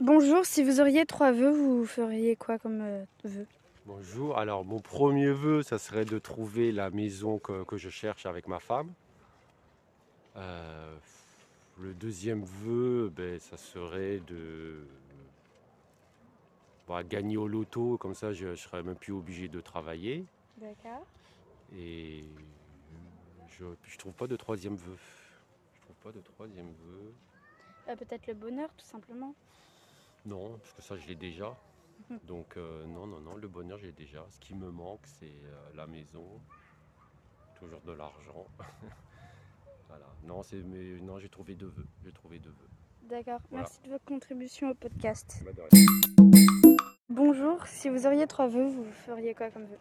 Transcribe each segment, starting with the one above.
Bonjour, si vous auriez trois vœux, vous feriez quoi comme euh, vœu Bonjour, alors mon premier vœu, ça serait de trouver la maison que, que je cherche avec ma femme. Euh, le deuxième vœu, ben, ça serait de bah, gagner au loto, comme ça je ne serais même plus obligé de travailler. D'accord. Et je ne trouve pas de troisième vœu. Je trouve pas de troisième vœu. Euh, Peut-être le bonheur, tout simplement. Non, parce que ça je l'ai déjà. Donc euh, non, non, non, le bonheur j'ai déjà. Ce qui me manque, c'est euh, la maison, toujours de l'argent. voilà. Non, c'est mais non, j'ai trouvé deux vœux. J'ai trouvé deux vœux. D'accord. Voilà. Merci de votre contribution au podcast. Bah. Bonjour, si vous auriez trois vœux, vous feriez quoi comme vœu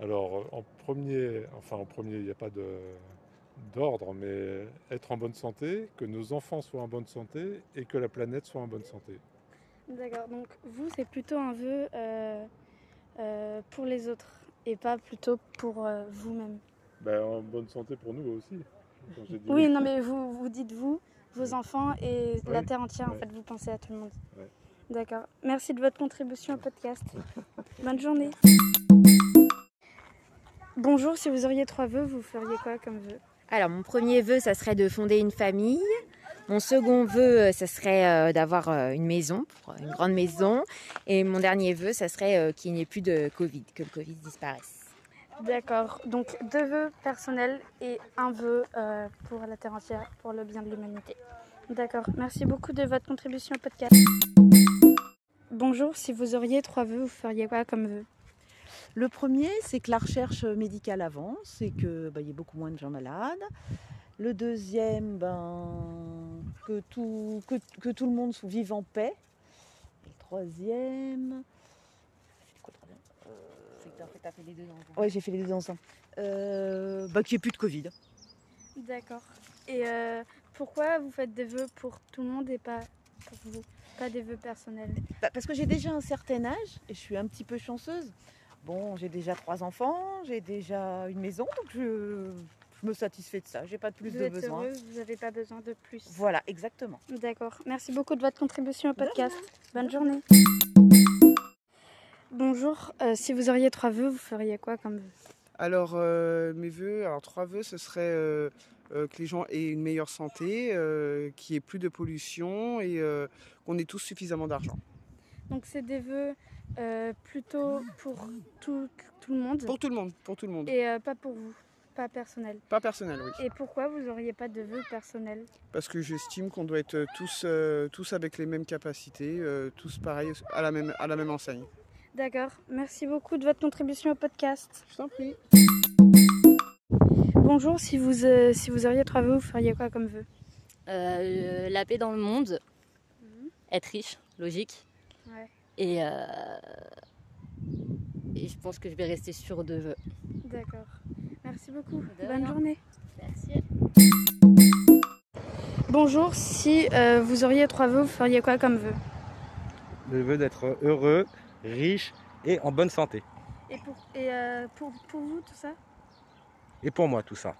Alors, en premier, enfin en premier, il n'y a pas de- d'ordre, mais être en bonne santé, que nos enfants soient en bonne santé et que la planète soit en bonne santé. D'accord. Donc vous, c'est plutôt un vœu euh, euh, pour les autres et pas plutôt pour euh, vous-même. Ben, en bonne santé pour nous aussi. quand j'ai dit Oui, non, mais vous, vous dites vous, vos Oui. enfants et la terre entière. En fait, vous pensez à tout le monde. D'accord. Merci de votre contribution au podcast. Bonne journée. Bonjour, si vous auriez trois vœux, vous feriez quoi comme vœu? Alors, mon premier vœu, ça serait de fonder une famille. Mon second vœu, euh, ça serait euh, d'avoir euh, une maison, une grande maison. Et mon dernier vœu, ça serait qu'il n'y ait plus de Covid, que le Covid disparaisse. D'accord. Donc deux vœux personnels et un vœu pour la terre entière, pour le bien de l'humanité. D'accord. Merci beaucoup de votre contribution au podcast. Bonjour, si vous auriez trois vœux, vous feriez quoi comme vœu? Le premier, c'est que la recherche médicale avance et qu'il y ait beaucoup moins de gens malades. Le deuxième, ben, que, tout, que, que tout le monde vive en paix. Et le troisième. Quoi le troisième? Oui, j'ai fait les deux ensemble. Euh, bah, qu'il n'y ait plus de Covid. D'accord. Et euh, pourquoi vous faites des vœux pour tout le monde et pas pour vous? Pas des vœux personnels? Bah, parce que j'ai déjà un certain âge et je suis un petit peu chanceuse. Bon, j'ai déjà trois enfants, j'ai déjà une maison, donc je, je me satisfais de ça. J'ai pas de plus Vous de êtes besoin. heureux, vous n'avez pas besoin de plus. Voilà, exactement. D'accord. Merci beaucoup de votre contribution au podcast. Bonne journée. Bonjour, euh, si vous auriez trois vœux, vous feriez quoi comme vœu Alors, euh, mes vœux, alors trois vœux, ce serait euh, euh, que les gens aient une meilleure santé, euh, qu'il n'y ait plus de pollution et euh, qu'on ait tous suffisamment d'argent. Donc c'est des vœux euh, plutôt pour tout, tout le monde Pour tout le monde, pour tout le monde. et euh, pas pour vous, pas personnel. Pas personnel, oui. Et pourquoi vous n'auriez pas de vœux personnels? Parce que j'estime qu'on doit être tous, euh, tous avec les mêmes capacités, euh, tous pareils à la même, à la même enseigne. D'accord. Merci beaucoup de votre contribution au podcast. Je t'en prie. Bonjour, si vous, euh, si vous auriez trois vœux, vous feriez quoi comme vœu Euh, la paix dans le monde, Mhm. être riche, logique. Et, euh, et je pense que je vais rester sur deux vœux. D'accord. Merci beaucoup. De Bonne rien. journée. Merci. Bonjour, si euh, vous auriez trois vœux, vous feriez quoi comme vœu Le vœu d'être heureux, riche et en bonne santé. Et, pour, et euh, pour, pour vous, tout ça? Et pour moi, tout ça.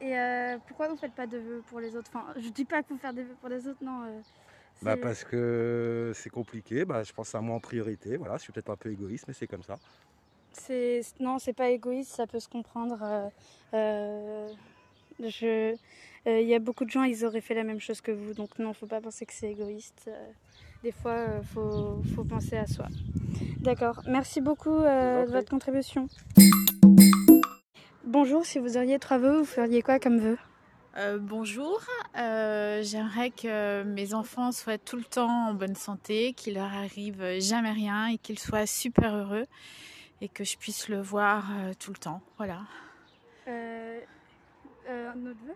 Et euh, pourquoi vous faites pas de vœux pour les autres? Enfin, je dis pas que vous faire des vœux pour les autres, non. Bah c'est- parce que c'est compliqué, bah, je pense à moi en priorité. Voilà, je suis peut-être un peu égoïste, mais c'est comme ça. c'est non, c'est pas égoïste, ça peut se comprendre. euh, euh, je, euh, il y a beaucoup de gens, ils auraient fait la même chose que vous, donc non, faut pas penser que c'est égoïste. des fois, euh, faut, faut penser à soi. D'accord. Merci beaucoup de votre contribution. Bonjour, si vous auriez trois vœux, vous feriez quoi comme vœu? Euh, bonjour, Euh, j'aimerais que mes enfants soient tout le temps en bonne santé, qu'il leur arrive jamais rien et qu'ils soient super heureux et que je puisse le voir euh, tout le temps. Voilà. Un autre vœu?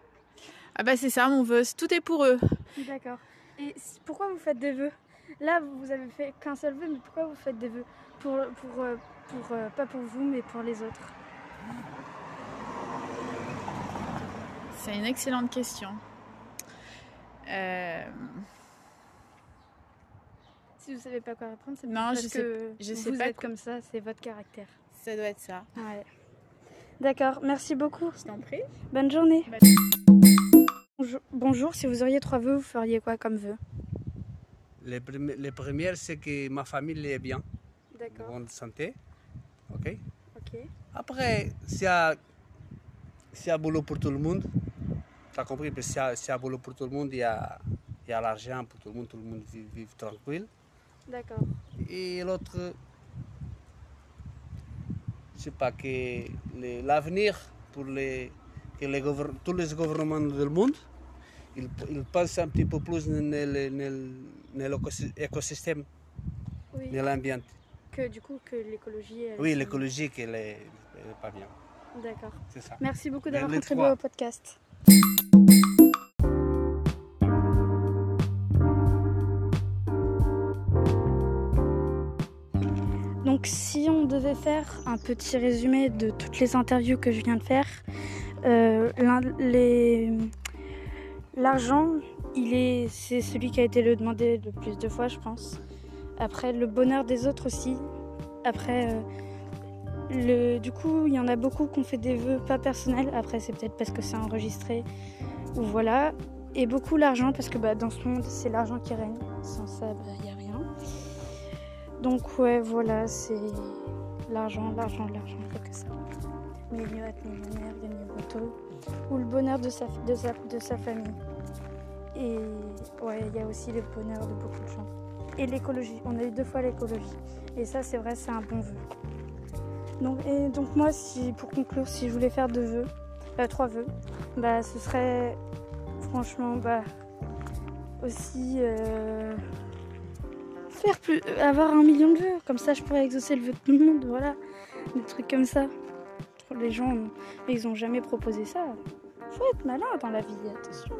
Ah bah c'est ça mon vœu, tout est pour eux. D'accord. Et pourquoi vous faites des vœux? Là, vous avez fait qu'un seul vœu, mais pourquoi vous faites des vœux? Pour, pour, pour, Pas pour vous, mais pour les autres. C'est une excellente question. Euh, Si vous savez pas quoi répondre, c'est Non, parce je sais- que je vous sais pas êtes quoi- comme ça, c'est votre caractère. ça doit être ça. Ouais. D'accord, merci beaucoup. Je t'en prie. Bonne journée. Bonne- Bonjour, bonjour, si vous auriez trois vœux, vous feriez quoi comme vœu? Les, premi- les premières, c'est que ma famille est bien, D'accord. bonne santé. Ok. Ok. Après, y a boulot pour tout le monde, tu as compris, parce que s'il y a- s'il y a boulot pour tout le monde, il y a, il y a l'argent pour tout le monde, tout le monde vit, vit tranquille. D'accord. Et l'autre, je sais pas, que l'avenir pour les, que les tous les gouvernements du monde, ils, ils pensent un petit peu plus dans l'écosystème, Oui. dans l'ambiance. Que du coup, que l'écologie. Oui, l'écologie, elle est, elle est pas bien. D'accord. C'est ça. Merci beaucoup d'avoir contribué au podcast. Donc si on devait faire un petit résumé de toutes les interviews que je viens de faire, euh, l'argent, est, c'est celui qui a été le demandé le plus de fois, je pense. Après, le bonheur des autres aussi. Après, euh, du coup, il y en a beaucoup qui ont fait des vœux pas personnels. Après, c'est peut-être parce que c'est enregistré ou voilà. Et beaucoup l'argent parce que bah, dans ce monde, c'est l'argent qui règne. Sans ça, il n'y a rien. Donc ouais, voilà, c'est l'argent, l'argent, l'argent, il que ça. Millionnaire, être millionnaire, gagner au loto. Ou le bonheur de sa, de sa, de sa famille. Et ouais, il y a aussi le bonheur de beaucoup de gens. Et l'écologie, on a eu deux fois l'écologie. Et ça, c'est vrai, c'est un bon vœu. Donc, et donc moi, si, pour conclure, si je voulais faire deux vœux, euh, trois vœux, bah, ce serait franchement bah, aussi euh, faire plus, euh, avoir un million de vœux. Comme ça, je pourrais exaucer le vœu de tout le monde. Voilà, des trucs comme ça. Les gens, ils ont jamais proposé ça. Faut être malin dans la vie, attention.